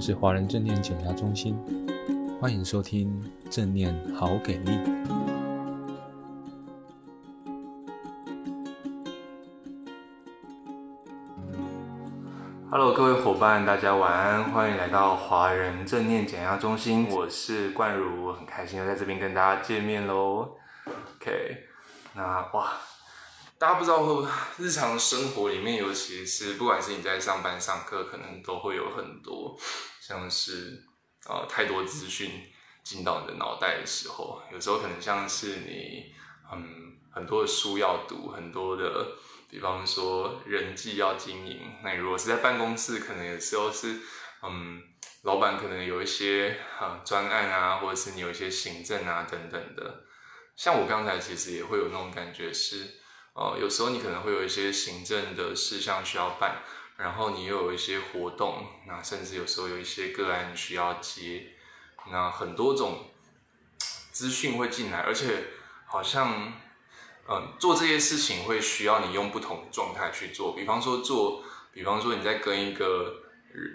们是华人正念减压中心，欢迎收听正念好给力。Hello，各位伙伴，大家晚安，欢迎来到华人正念减压中心，我是冠儒，很开心又在这边跟大家见面喽。OK，那哇。大家不知道会不会日常生活里面，尤其是不管是你在上班上课，可能都会有很多像是呃太多资讯进到你的脑袋的时候，有时候可能像是你嗯很多的书要读，很多的，比方说人际要经营。那你如果是在办公室，可能有时候是嗯老板可能有一些啊专案啊，或者是你有一些行政啊等等的。像我刚才其实也会有那种感觉是。呃，有时候你可能会有一些行政的事项需要办，然后你又有一些活动，那甚至有时候有一些个案需要接，那很多种资讯会进来，而且好像，嗯、做这些事情会需要你用不同的状态去做。比方说做，比方说你在跟一个，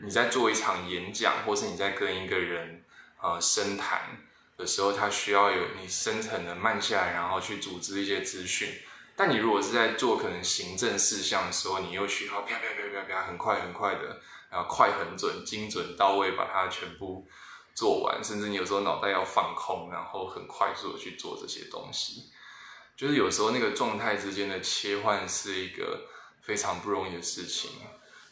你在做一场演讲，或是你在跟一个人呃深谈的时候，他需要有你深层的慢下来，然后去组织一些资讯。但你如果是在做可能行政事项的时候，你又需要啪啪啪啪啪很快很快的，然后快很准、精准到位把它全部做完，甚至你有时候脑袋要放空，然后很快速的去做这些东西，就是有时候那个状态之间的切换是一个非常不容易的事情。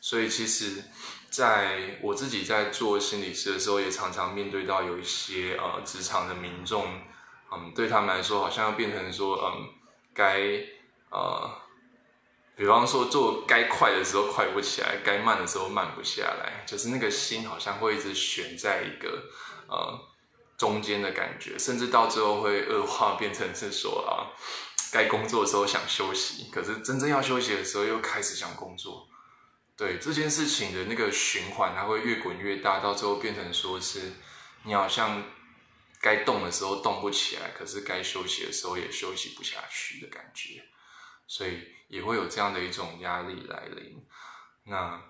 所以其实，在我自己在做心理师的时候，也常常面对到有一些呃职场的民众，嗯，对他们来说好像要变成说，嗯，该。呃，比方说做该快的时候快不起来，该慢的时候慢不下来，就是那个心好像会一直悬在一个呃中间的感觉，甚至到最后会恶化变成是说啊，该工作的时候想休息，可是真正要休息的时候又开始想工作。对，这件事情的那个循环，它会越滚越大，到最后变成说是你好像该动的时候动不起来，可是该休息的时候也休息不下去的感觉。所以也会有这样的一种压力来临。那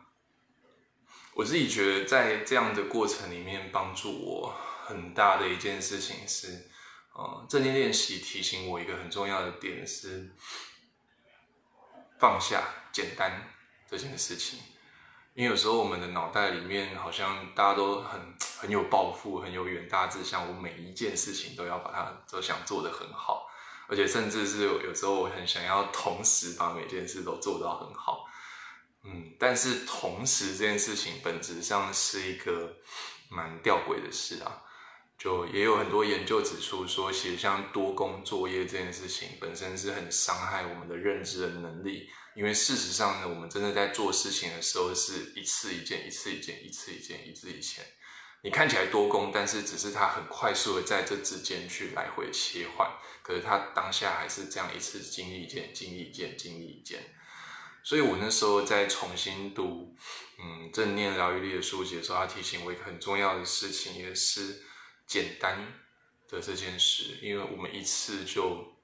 我自己觉得，在这样的过程里面，帮助我很大的一件事情是，呃，正念练习提醒我一个很重要的点是放下简单这件事情。因为有时候我们的脑袋里面好像大家都很很有抱负，很有远大志向，我每一件事情都要把它都想做得很好。而且甚至是有时候我很想要同时把每件事都做到很好，嗯，但是同时这件事情本质上是一个蛮吊诡的事啊。就也有很多研究指出说，其实像多工作业这件事情本身是很伤害我们的认知的能力，因为事实上呢，我们真的在做事情的时候是一次一件，一次一件，一次一件，一次一件。你看起来多工，但是只是它很快速的在这之间去来回切换，可是它当下还是这样一次经历一件，经历一件，经历一件。所以我那时候在重新读嗯正念疗愈力的书籍的时候，他提醒我一个很重要的事情，也是简单的这件事，因为我们一次就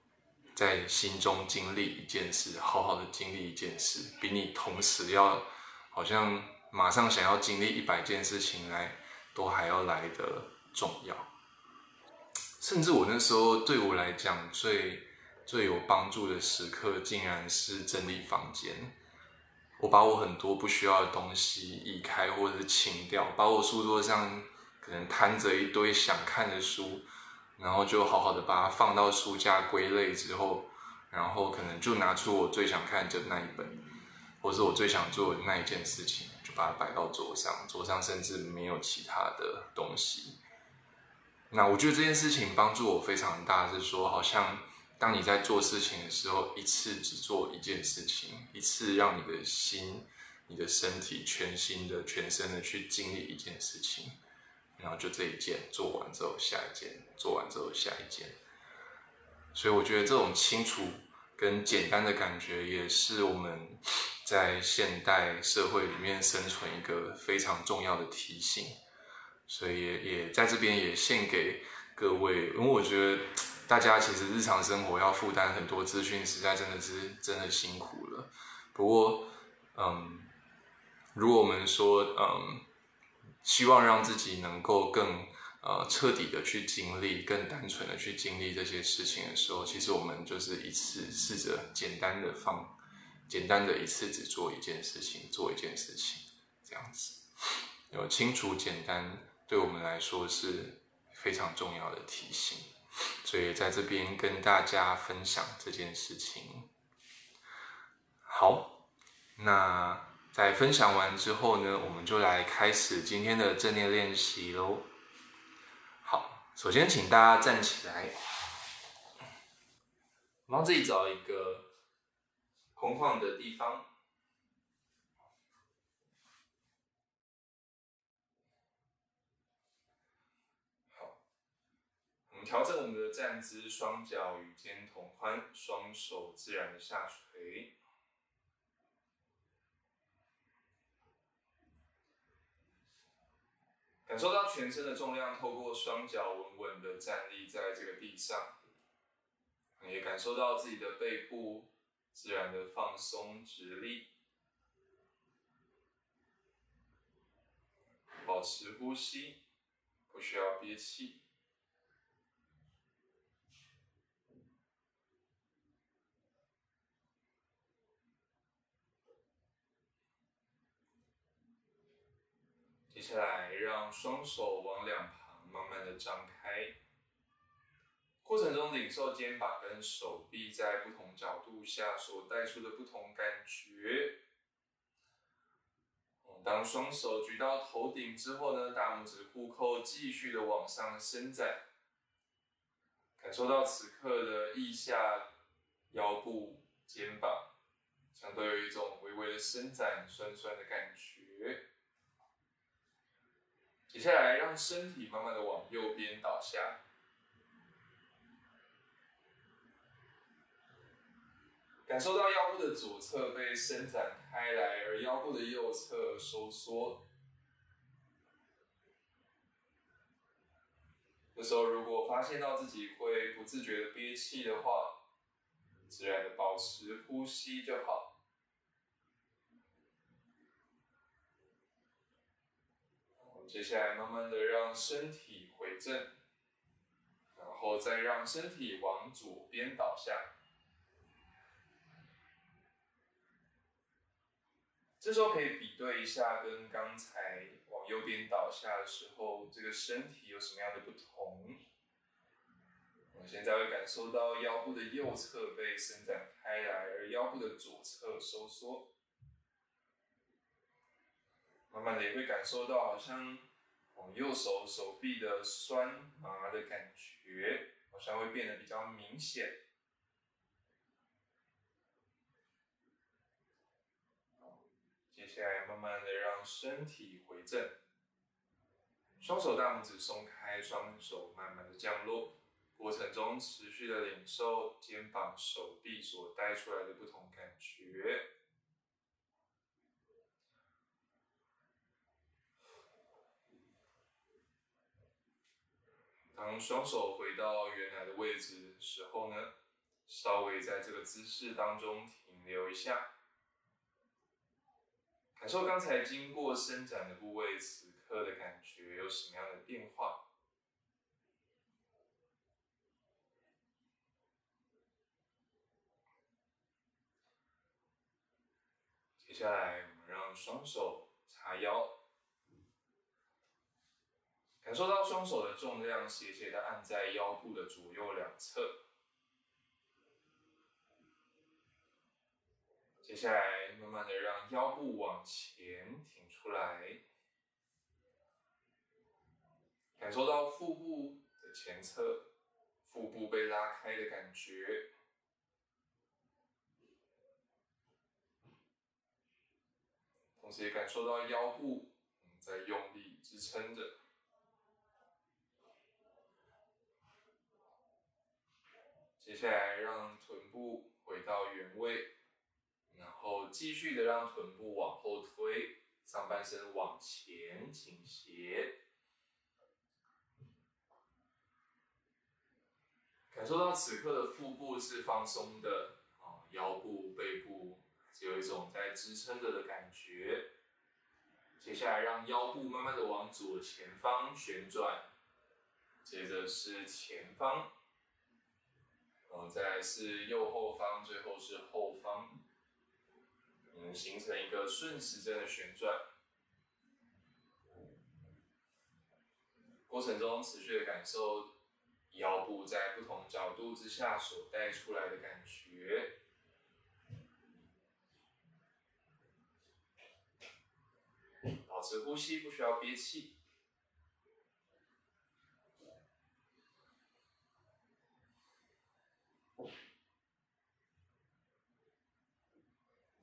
在心中经历一件事，好好的经历一件事，比你同时要好像马上想要经历一百件事情来。都还要来的重要，甚至我那时候对我来讲最最有帮助的时刻，竟然是整理房间。我把我很多不需要的东西移开或者是清掉，把我书桌上可能摊着一堆想看的书，然后就好好的把它放到书架归类之后，然后可能就拿出我最想看的那一本，或是我最想做的那一件事情。把它摆到桌上，桌上甚至没有其他的东西。那我觉得这件事情帮助我非常大，是说好像当你在做事情的时候，一次只做一件事情，一次让你的心、你的身体全心的、全身的去经历一件事情，然后就这一件做完之后，下一件做完之后，下一件。所以我觉得这种清楚跟简单的感觉，也是我们。在现代社会里面生存一个非常重要的提醒，所以也也在这边也献给各位，因为我觉得大家其实日常生活要负担很多资讯，实在真的是真的辛苦了。不过，嗯，如果我们说，嗯，希望让自己能够更呃彻底的去经历，更单纯的去经历这些事情的时候，其实我们就是一次试着简单的放，简单的一次只做一件事情，做一件事情，这样子，有清楚简单，对我们来说是非常重要的提醒，所以在这边跟大家分享这件事情。好，那。在分享完之后呢，我们就来开始今天的正念练习喽。好，首先请大家站起来，帮自己找一个空旷的地方。好，我们调整我们的站姿，双脚与肩同宽，双手自然的下垂。感受到全身的重量透过双脚稳稳的站立在这个地上，也感受到自己的背部自然的放松直立，保持呼吸，不需要憋气。接下来，让双手往两旁慢慢的张开，过程中领受肩膀跟手臂在不同角度下所带出的不同感觉。当双手举到头顶之后呢，大拇指互扣，继续的往上伸展，感受到此刻的腋下、腰部、肩膀，像都有一种微微的伸展、酸酸的感觉。接下来，让身体慢慢的往右边倒下，感受到腰部的左侧被伸展开来，而腰部的右侧收缩。这时候，如果发现到自己会不自觉的憋气的话，自然的保持呼吸就好。接下来，慢慢的让身体回正，然后再让身体往左边倒下。这时候可以比对一下，跟刚才往右边倒下的时候，这个身体有什么样的不同？我现在会感受到腰部的右侧被伸展开来，而腰部的左侧收缩。慢慢的也会感受到，好像往右手手臂的酸麻的感觉，好像会变得比较明显。接下来慢慢的让身体回正，双手大拇指松开，双手慢慢的降落，过程中持续的领受肩膀、手臂所带出来的不同感觉。当双手回到原来的位置的时候呢，稍微在这个姿势当中停留一下，感受刚才经过伸展的部位，此刻的感觉有什么样的变化？接下来，我们让双手叉腰。感受到双手的重量斜斜的按在腰部的左右两侧。接下来，慢慢的让腰部往前挺出来，感受到腹部的前侧，腹部被拉开的感觉，同时也感受到腰部在用力支撑着。接下来，让臀部回到原位，后继续的让臀部往后推，上半身往前倾斜，感受到此刻的腹部是放松的啊，腰部、背部只有一种在支撑着的感觉。接下来让腰部慢慢的往左前方旋转，接着是前方，然后再来是右后方，最后是后方，嗯，形成一个顺时针的旋转。过程中持续的感受腰部在不同角度之下所带出来的感觉。保持呼吸，不需要憋气。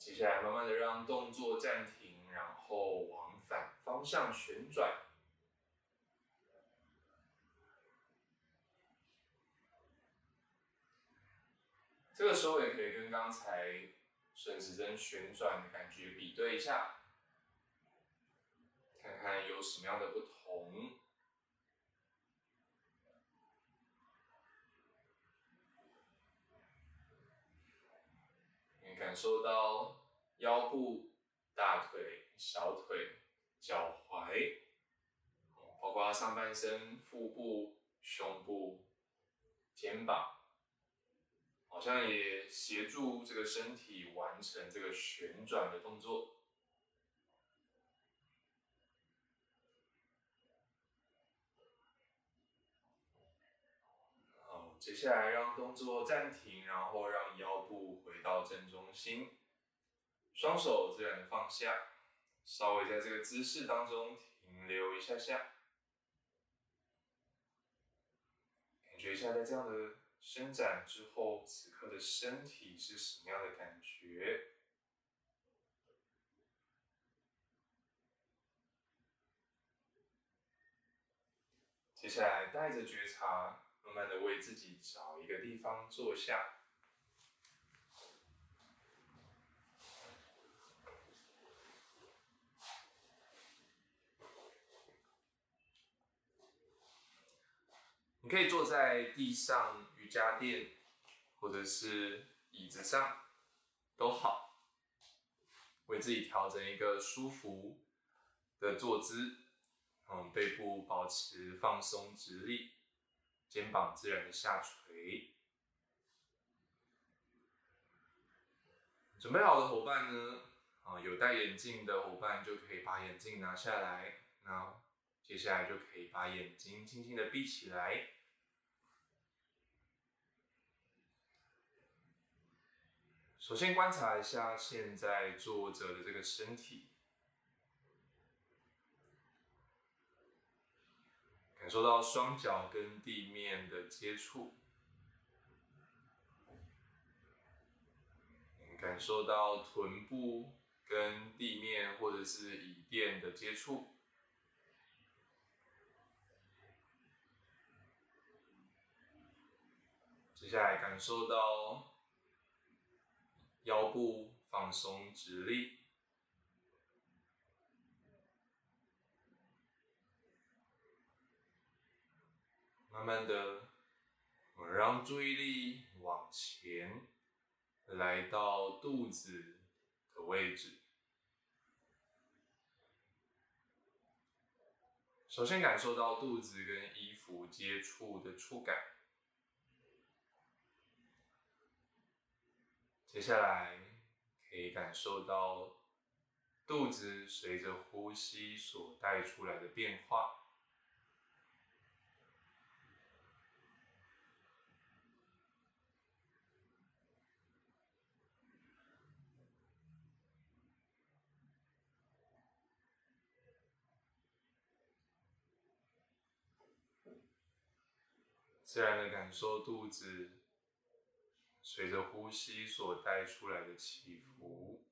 接下来，慢慢的让动作暂停，然后往反方向旋转。这个时候也可以跟刚才顺时针旋转的感觉比对一下。看看有什么样的不同？你感受到腰部、大腿、小腿、脚踝，包括上半身、腹部、胸部、肩膀，好像也协助这个身体完成这个旋转的动作。接下来让动作暂停，然后让腰部回到正中心，双手自然的放下，稍微在这个姿势当中停留一下下，感觉一下在这样的伸展之后，此刻的身体是什么样的感觉？接下来带着觉察。慢慢的为自己找一个地方坐下，你可以坐在地上、瑜伽垫，或者是椅子上，都好，为自己调整一个舒服的坐姿，嗯，背部保持放松直立。肩膀自然的下垂。准备好的伙伴呢？啊，有戴眼镜的伙伴就可以把眼镜拿下来。那接下来就可以把眼睛轻轻的闭起来。首先观察一下现在坐着的这个身体。感受到双脚跟地面的接触，感受到臀部跟地面或者是椅垫的接触，接下来感受到腰部放松直立。慢慢的，我们让注意力往前，来到肚子的位置。首先感受到肚子跟衣服接触的触感。接下来可以感受到肚子随着呼吸所带出来的变化。自然的感受肚子随着呼吸所带出来的起伏，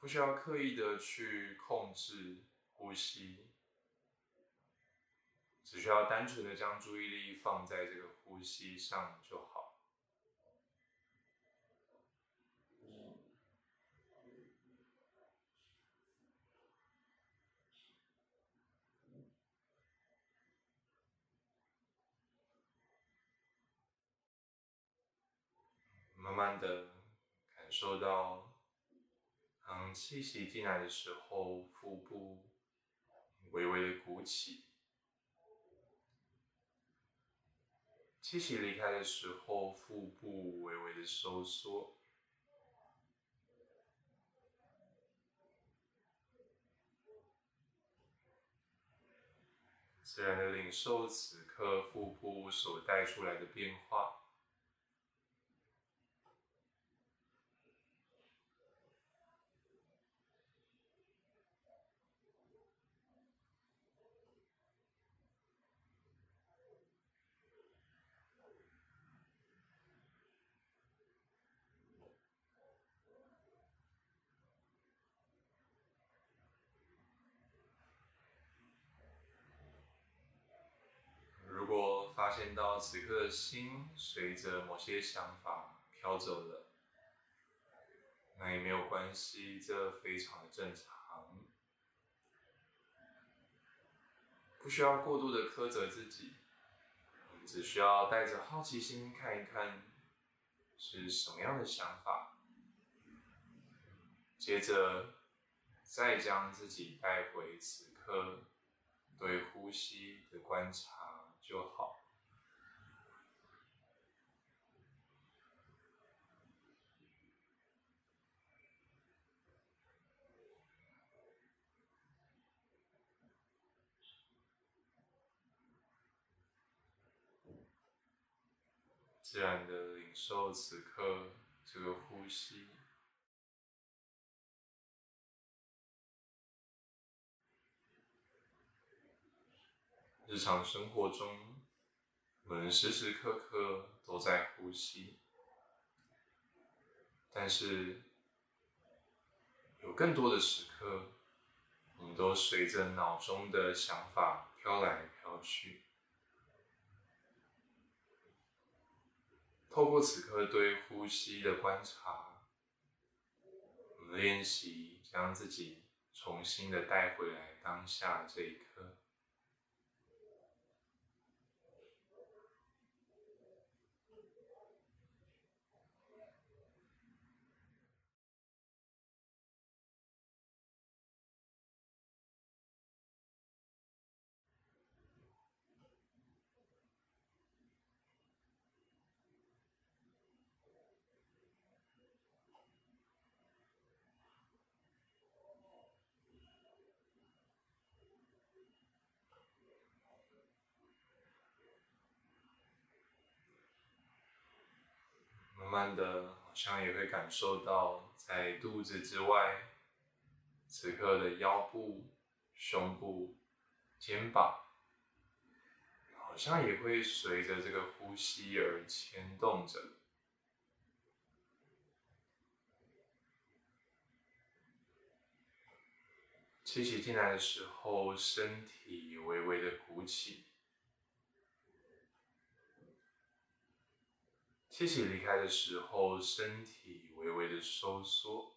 不需要刻意的去控制呼吸，只需要单纯的将注意力放在这个呼吸上就好。慢的感受到，当气息进来的时候，腹部微微的鼓起；气息离开的时候，腹部微微的收缩。自然的领受此刻腹部所带出来的变化。发现到此刻的心随着某些想法飘走了，那也没有关系，这非常的正常，不需要过度的苛责自己，只需要带着好奇心看一看是什么样的想法，接着再将自己带回此刻对呼吸的观察就好。自然的领受此刻这个呼吸。日常生活中，我们时时刻刻都在呼吸，但是有更多的时刻，我们都随着脑中的想法飘来飘去。透过此刻对呼吸的观察，我们练习将自己重新的带回来当下这一刻。慢的，好像也会感受到，在肚子之外，此刻的腰部、胸部、肩膀，好像也会随着这个呼吸而牵动着。气息进来的时候，身体微微的鼓起。气息离开的时候，身体微微的收缩。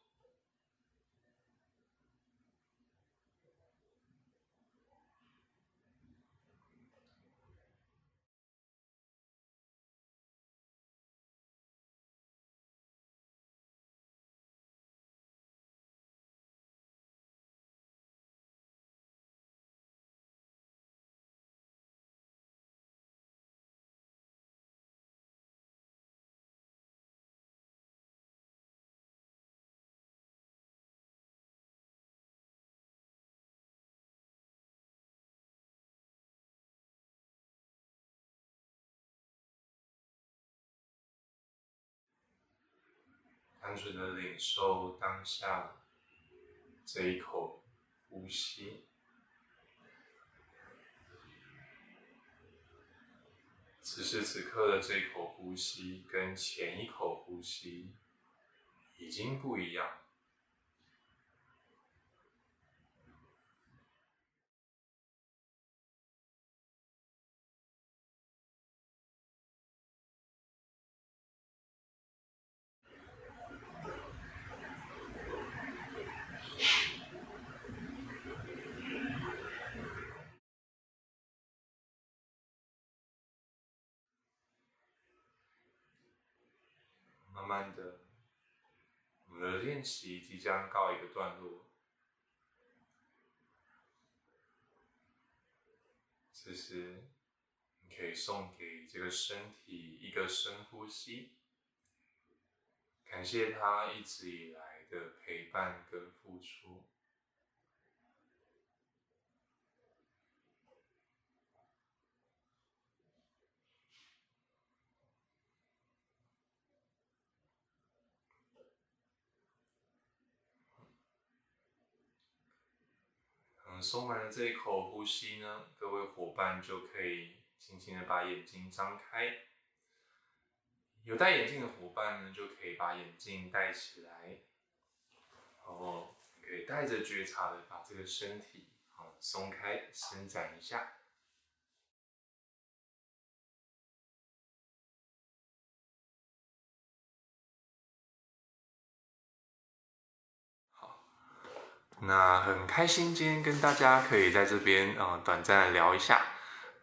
单纯的领受当下这一口呼吸，此时此刻的这一口呼吸跟前一口呼吸已经不一样。慢的，我们的练习即将告一个段落。此时，你可以送给这个身体一个深呼吸，感谢他一直以来的陪伴跟付出。松完了这一口呼吸呢，各位伙伴就可以轻轻的把眼睛张开。有戴眼镜的伙伴呢，就可以把眼镜戴起来，然后可以带着觉察的把这个身体啊松开、伸展一下。那很开心今天跟大家可以在这边啊、短暂的聊一下，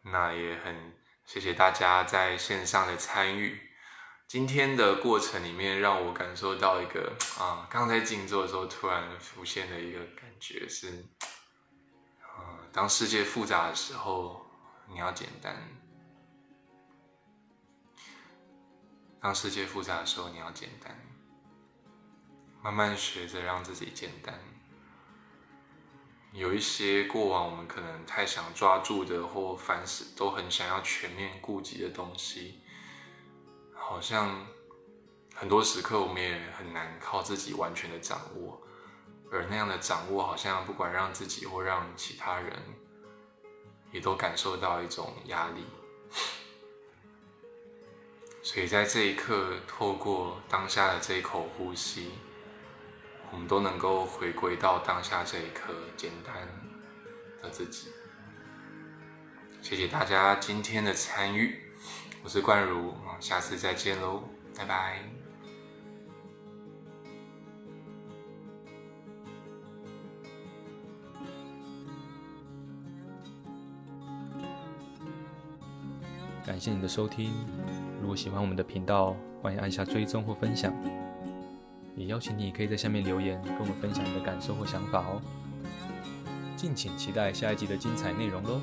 那也很谢谢大家在线上的参与。今天的过程里面让我感受到一个啊，刚才静坐的时候突然浮现的一个感觉是，啊，当世界复杂的时候，你要简单；当世界复杂的时候，你要简单。慢慢学着让自己简单。有一些过往我们可能太想抓住的，或凡事都很想要全面顾及的东西，好像很多时刻我们也很难靠自己完全的掌握，而那样的掌握，好像不管让自己或让其他人，也都感受到一种压力。所以在这一刻，透过当下的这一口呼吸。我们都能够回归到当下这一刻简单的自己。谢谢大家今天的参与，我是冠如，下次再见喽，拜拜。感谢你的收听，如果喜欢我们的频道，欢迎按下追踪或分享。也邀请你可以在下面留言，跟我们分享你的感受或想法哦。敬请期待下一集的精彩内容喽。